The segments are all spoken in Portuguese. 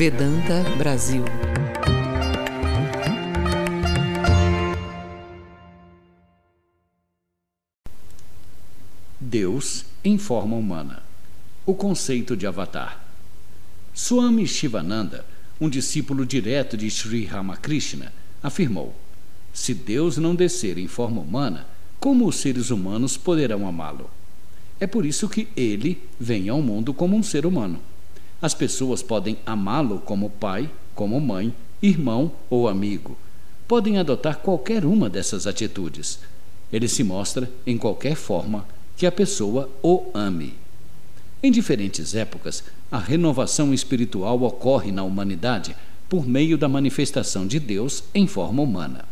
Vedanta Brasil. Deus em forma humana. O conceito de avatar. Swami Shivananda, um discípulo direto de Sri Ramakrishna, afirmou: Se Deus não descer em forma humana, como os seres humanos poderão amá-lo? É por isso que ele vem ao mundo como um ser humano. As pessoas podem amá-lo como pai, como mãe, irmão ou amigo. Podem adotar qualquer uma dessas atitudes. Ele se mostra em qualquer forma que a pessoa o ame. Em diferentes épocas, a renovação espiritual ocorre na humanidade por meio da manifestação de Deus em forma humana.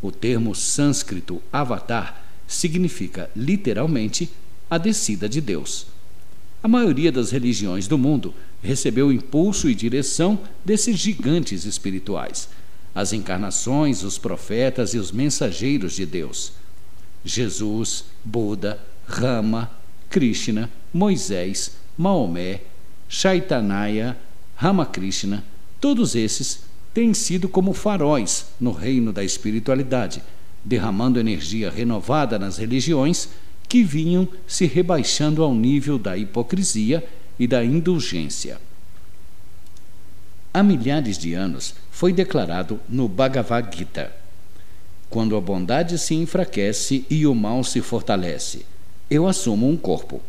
O termo sânscrito avatar significa literalmente a descida de Deus. A maioria das religiões do mundo recebeu impulso e direção desses gigantes espirituais, as encarnações, os profetas e os mensageiros de Deus. Jesus, Buda, Rama, Krishna, Moisés, Maomé, Chaitanya, Ramakrishna, todos esses têm sido como faróis no reino da espiritualidade, derramando energia renovada nas religiões que vinham se rebaixando ao nível da hipocrisia e da indulgência. Há milhares de anos foi declarado no Bhagavad Gita: quando a bondade se enfraquece e o mal se fortalece, eu assumo um corpo.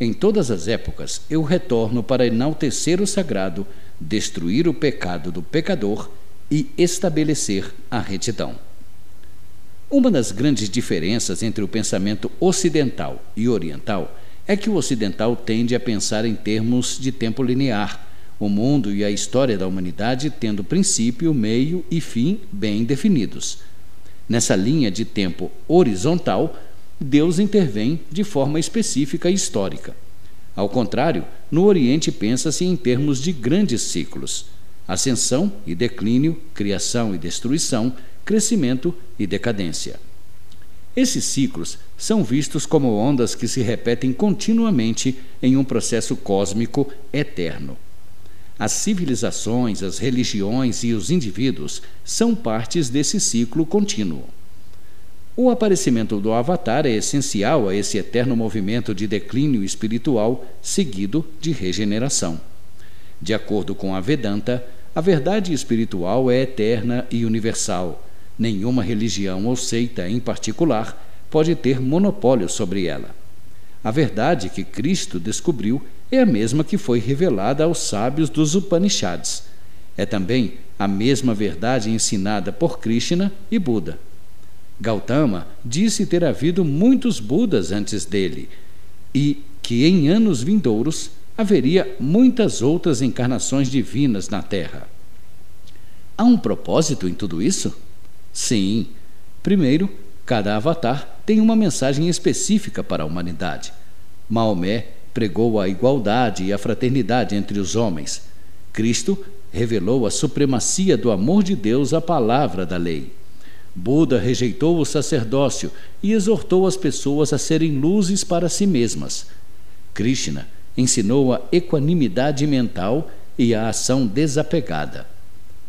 Em todas as épocas eu retorno para enaltecer o sagrado, destruir o pecado do pecador e estabelecer a retidão. Uma das grandes diferenças entre o pensamento ocidental e oriental é que o ocidental tende a pensar em termos de tempo linear, o mundo e a história da humanidade tendo princípio, meio e fim bem definidos. Nessa linha de tempo horizontal, Deus intervém de forma específica e histórica. Ao contrário, no Oriente pensa-se em termos de grandes ciclos: ascensão e declínio, criação e destruição, crescimento e decadência. Esses ciclos são vistos como ondas que se repetem continuamente em um processo cósmico eterno. As civilizações, as religiões e os indivíduos são partes desse ciclo contínuo. O aparecimento do Avatar é essencial a esse eterno movimento de declínio espiritual seguido de regeneração. De acordo com a Vedanta, a verdade espiritual é eterna e universal Nenhuma religião ou seita em particular pode ter monopólio sobre ela. A verdade que Cristo descobriu é a mesma que foi revelada aos sábios dos Upanishads. É também a mesma verdade ensinada por Krishna e Buda. Gautama disse ter havido muitos Budas antes dele e que em anos vindouros haveria muitas outras encarnações divinas na Terra. Há um propósito em tudo isso? Sim. Primeiro, cada avatar tem uma mensagem específica para a humanidade. Maomé pregou a igualdade e a fraternidade entre os homens. Cristo revelou a supremacia do amor de Deus à palavra da lei. Buda rejeitou o sacerdócio e exortou as pessoas a serem luzes para si mesmas. Krishna ensinou a equanimidade mental e a ação desapegada.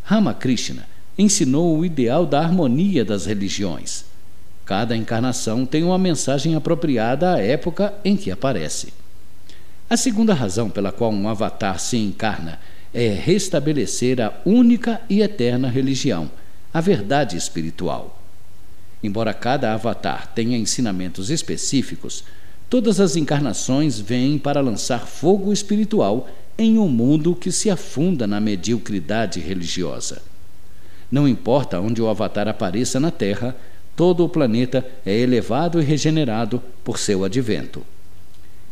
Ramakrishna ensinou o ideal da harmonia das religiões. Cada encarnação tem uma mensagem apropriada à época em que aparece. A segunda razão pela qual um avatar se encarna é restabelecer a única e eterna religião, a verdade espiritual. Embora cada avatar tenha ensinamentos específicos, todas as encarnações vêm para lançar fogo espiritual em um mundo que se afunda na mediocridade religiosa. Não importa onde o Avatar apareça na Terra, todo o planeta é elevado e regenerado por seu advento.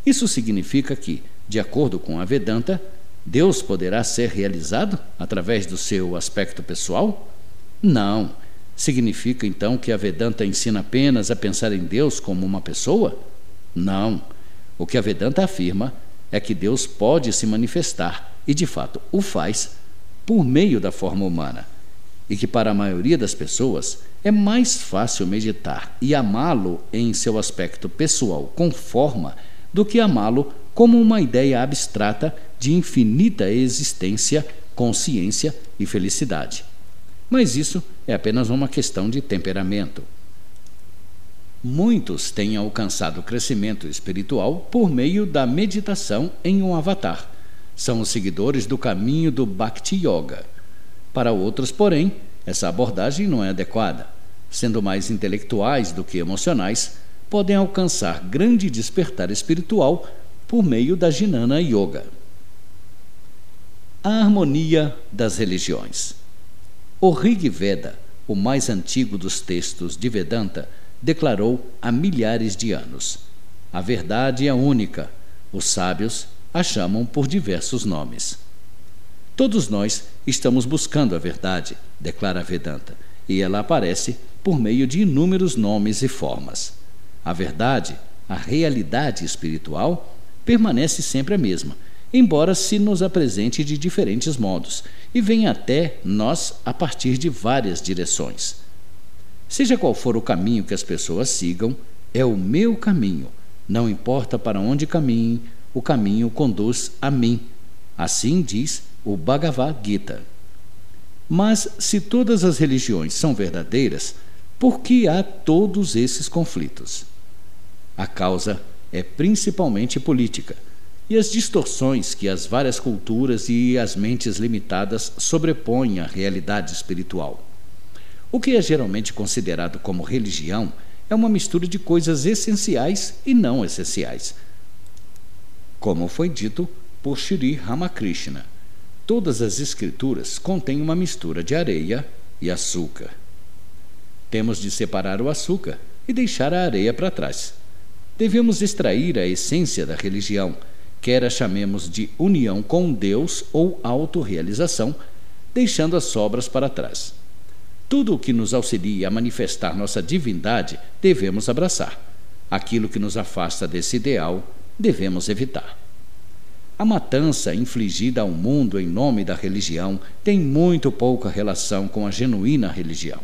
Isso significa que, de acordo com a Vedanta, Deus poderá ser realizado através do seu aspecto pessoal? Não. Significa então que a Vedanta ensina apenas a pensar em Deus como uma pessoa? Não. O que a Vedanta afirma é que Deus pode se manifestar, e de fato o faz, por meio da forma humana e que para a maioria das pessoas é mais fácil meditar e amá-lo em seu aspecto pessoal com forma do que amá-lo como uma ideia abstrata de infinita existência consciência e felicidade. Mas isso é apenas uma questão de temperamento. Muitos têm alcançado crescimento espiritual por meio da meditação em um avatar. São os seguidores do caminho do Bhakti Yoga. Para outros, porém, essa abordagem não é adequada. Sendo mais intelectuais do que emocionais, podem alcançar grande despertar espiritual por meio da Jnana Yoga. A harmonia das religiões. O Rig Veda, o mais antigo dos textos de Vedanta, declarou há milhares de anos: A verdade é única. Os sábios a chamam por diversos nomes. Todos nós estamos buscando a verdade, declara Vedanta, e ela aparece por meio de inúmeros nomes e formas. A verdade, a realidade espiritual, permanece sempre a mesma, embora se nos apresente de diferentes modos e venha até nós a partir de várias direções. Seja qual for o caminho que as pessoas sigam, é o meu caminho. Não importa para onde caminhem, o caminho conduz a mim. Assim diz o Bhagavad Gita. Mas se todas as religiões são verdadeiras, por que há todos esses conflitos? A causa é principalmente política e as distorções que as várias culturas e as mentes limitadas sobrepõem à realidade espiritual. O que é geralmente considerado como religião é uma mistura de coisas essenciais e não essenciais. Como foi dito por Sri Ramakrishna, todas as escrituras contêm uma mistura de areia e açúcar. Temos de separar o açúcar e deixar a areia para trás. Devemos extrair a essência da religião, quer a chamemos de união com Deus ou autorrealização, deixando as sobras para trás. Tudo o que nos auxilia a manifestar nossa divindade devemos abraçar. Aquilo que nos afasta desse ideal devemos evitar. A matança infligida ao mundo em nome da religião tem muito pouca relação com a genuína religião.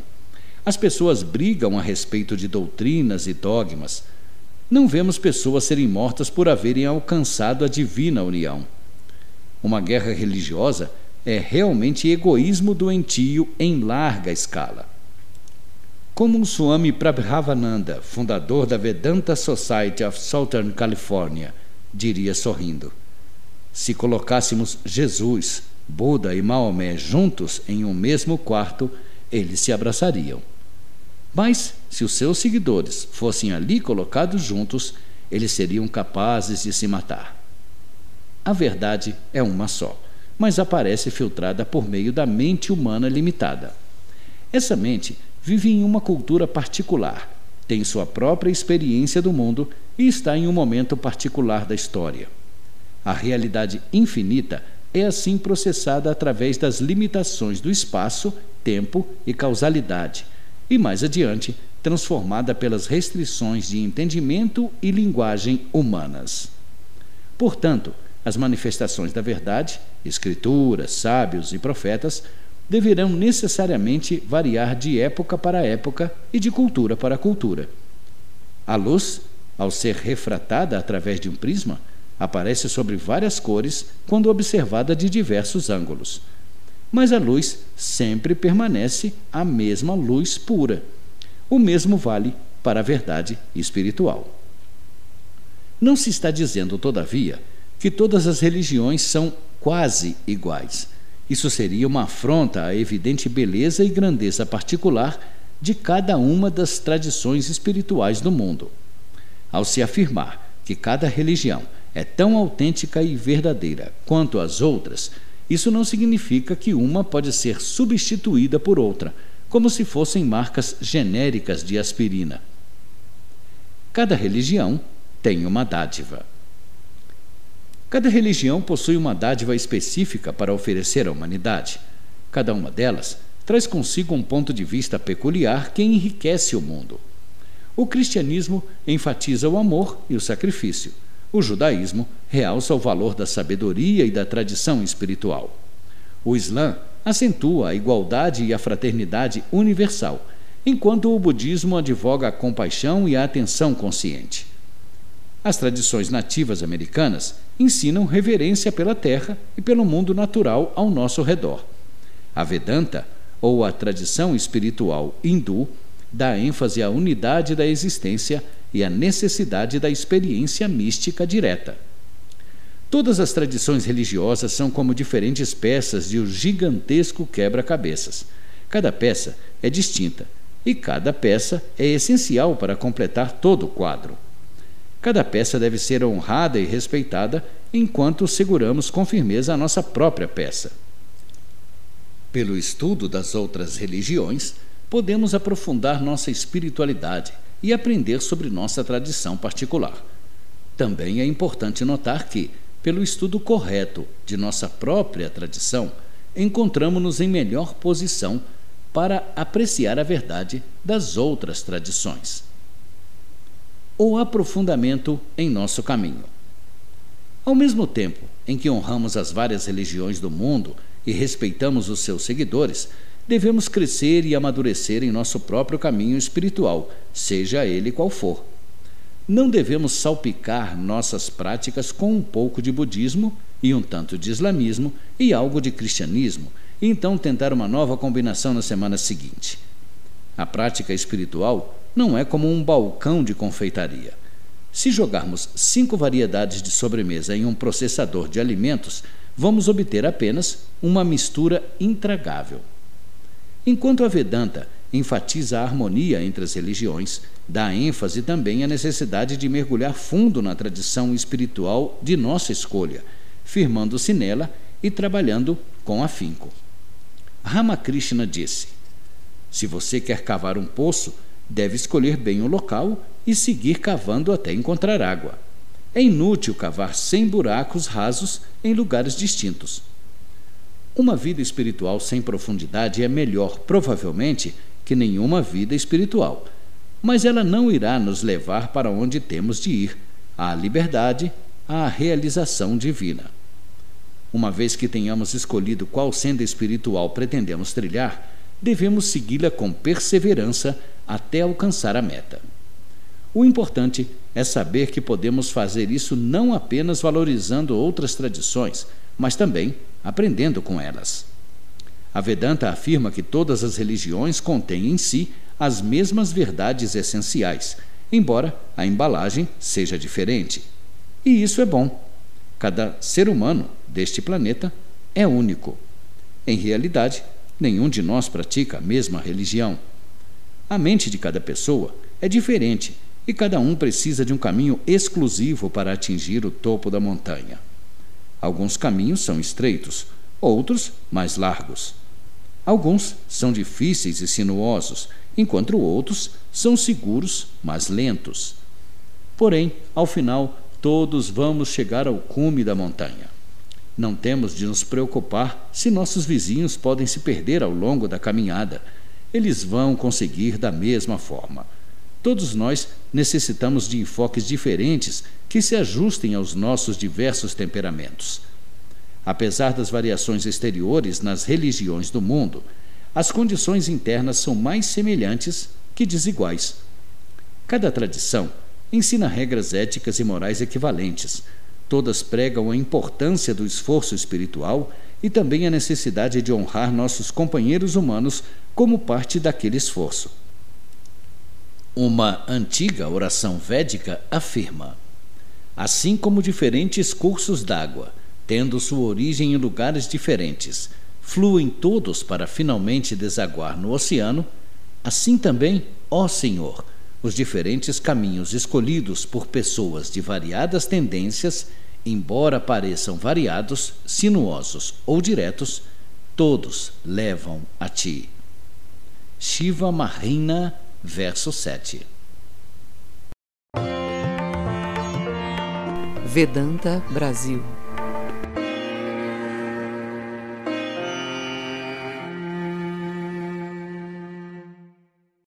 As pessoas brigam a respeito de doutrinas e dogmas. Não vemos pessoas serem mortas por haverem alcançado a divina união. Uma guerra religiosa é realmente egoísmo doentio em larga escala. Como o Swami Prabhavananda, fundador da Vedanta Society of Southern California, diria sorrindo: se colocássemos Jesus, Buda e Maomé juntos em um mesmo quarto, eles se abraçariam. Mas, se os seus seguidores fossem ali colocados juntos, eles seriam capazes de se matar. A verdade é uma só, mas aparece filtrada por meio da mente humana limitada. Essa mente vive em uma cultura particular, tem sua própria experiência do mundo e está em um momento particular da história. A realidade infinita é assim processada através das limitações do espaço, tempo e causalidade e mais adiante transformada pelas restrições de entendimento e linguagem humanas. Portanto, as manifestações da verdade, escrituras, sábios e profetas, deverão necessariamente variar de época para época e de cultura para cultura. A luz, ao ser refratada através de um prisma, aparece sobre várias cores quando observada de diversos ângulos mas a luz sempre permanece a mesma luz pura. O mesmo vale para a verdade espiritual. Não se está dizendo, todavia, que todas as religiões são quase iguais. Isso seria uma afronta à evidente beleza e grandeza particular de cada uma das tradições espirituais do mundo. Ao se afirmar que cada religião é tão autêntica e verdadeira quanto as outras, isso não significa que uma pode ser substituída por outra, como se fossem marcas genéricas de aspirina. Cada religião tem uma dádiva. Cada religião possui uma dádiva específica para oferecer à humanidade. Cada uma delas traz consigo um ponto de vista peculiar que enriquece o mundo. O cristianismo enfatiza o amor e o sacrifício. O judaísmo realça o valor da sabedoria e da tradição espiritual. O Islã acentua a igualdade e a fraternidade universal, enquanto o budismo advoga a compaixão e a atenção consciente. As tradições nativas americanas ensinam reverência pela terra e pelo mundo natural ao nosso redor. A Vedanta, ou a tradição espiritual hindu, dá ênfase à unidade da existência e à necessidade da experiência mística direta. Todas as tradições religiosas são como diferentes peças de um gigantesco quebra-cabeças. Cada peça é distinta e cada peça é essencial para completar todo o quadro. Cada peça deve ser honrada e respeitada enquanto seguramos com firmeza a nossa própria peça. Pelo estudo das outras religiões, podemos aprofundar nossa espiritualidade e aprender sobre nossa tradição particular. Também é importante notar que, pelo estudo correto de nossa própria tradição, encontramos-nos em melhor posição para apreciar a verdade das outras tradições. O aprofundamento em nosso caminho. Ao mesmo tempo em que honramos as várias religiões do mundo e respeitamos os seus seguidores, devemos crescer e amadurecer em nosso próprio caminho espiritual, seja ele qual for. Não devemos salpicar nossas práticas com um pouco de budismo e um tanto de islamismo e algo de cristianismo, e então tentar uma nova combinação na semana seguinte. A prática espiritual não é como um balcão de confeitaria. Se jogarmos cinco variedades de sobremesa em um processador de alimentos, vamos obter apenas uma mistura intragável. Enquanto a Vedanta enfatiza a harmonia entre as religiões, dá ênfase também à necessidade de mergulhar fundo na tradição espiritual de nossa escolha, firmando-se nela e trabalhando com afinco. Ramakrishna disse: Se você quer cavar um poço, deve escolher bem o local e seguir cavando até encontrar água. É inútil cavar sem buracos rasos em lugares distintos. Uma vida espiritual sem profundidade é melhor, provavelmente, que nenhuma vida espiritual, mas ela não irá nos levar para onde temos de ir à liberdade, à realização divina. Uma vez que tenhamos escolhido qual senda espiritual pretendemos trilhar, devemos segui-la com perseverança até alcançar a meta. O importante é saber que podemos fazer isso não apenas valorizando outras tradições, mas também aprendendo com elas. A Vedanta afirma que todas as religiões contêm em si as mesmas verdades essenciais, embora a embalagem seja diferente. E isso é bom. Cada ser humano deste planeta é único. Em realidade, nenhum de nós pratica a mesma religião. A mente de cada pessoa é diferente e cada um precisa de um caminho exclusivo para atingir o topo da montanha. Alguns caminhos são estreitos, outros mais largos. Alguns são difíceis e sinuosos, enquanto outros são seguros, mas lentos. Porém, ao final, todos vamos chegar ao cume da montanha. Não temos de nos preocupar se nossos vizinhos podem se perder ao longo da caminhada. Eles vão conseguir da mesma forma. Todos nós necessitamos de enfoques diferentes que se ajustem aos nossos diversos temperamentos. Apesar das variações exteriores nas religiões do mundo, as condições internas são mais semelhantes que desiguais. Cada tradição ensina regras éticas e morais equivalentes. Todas pregam a importância do esforço espiritual e também a necessidade de honrar nossos companheiros humanos como parte daquele esforço. Uma antiga oração védica afirma: Assim como diferentes cursos d'água, tendo sua origem em lugares diferentes, fluem todos para finalmente desaguar no oceano, assim também, ó Senhor, os diferentes caminhos escolhidos por pessoas de variadas tendências, embora pareçam variados, sinuosos ou diretos, todos levam a ti. Shiva Mahina verso 7. Vedanta Brasil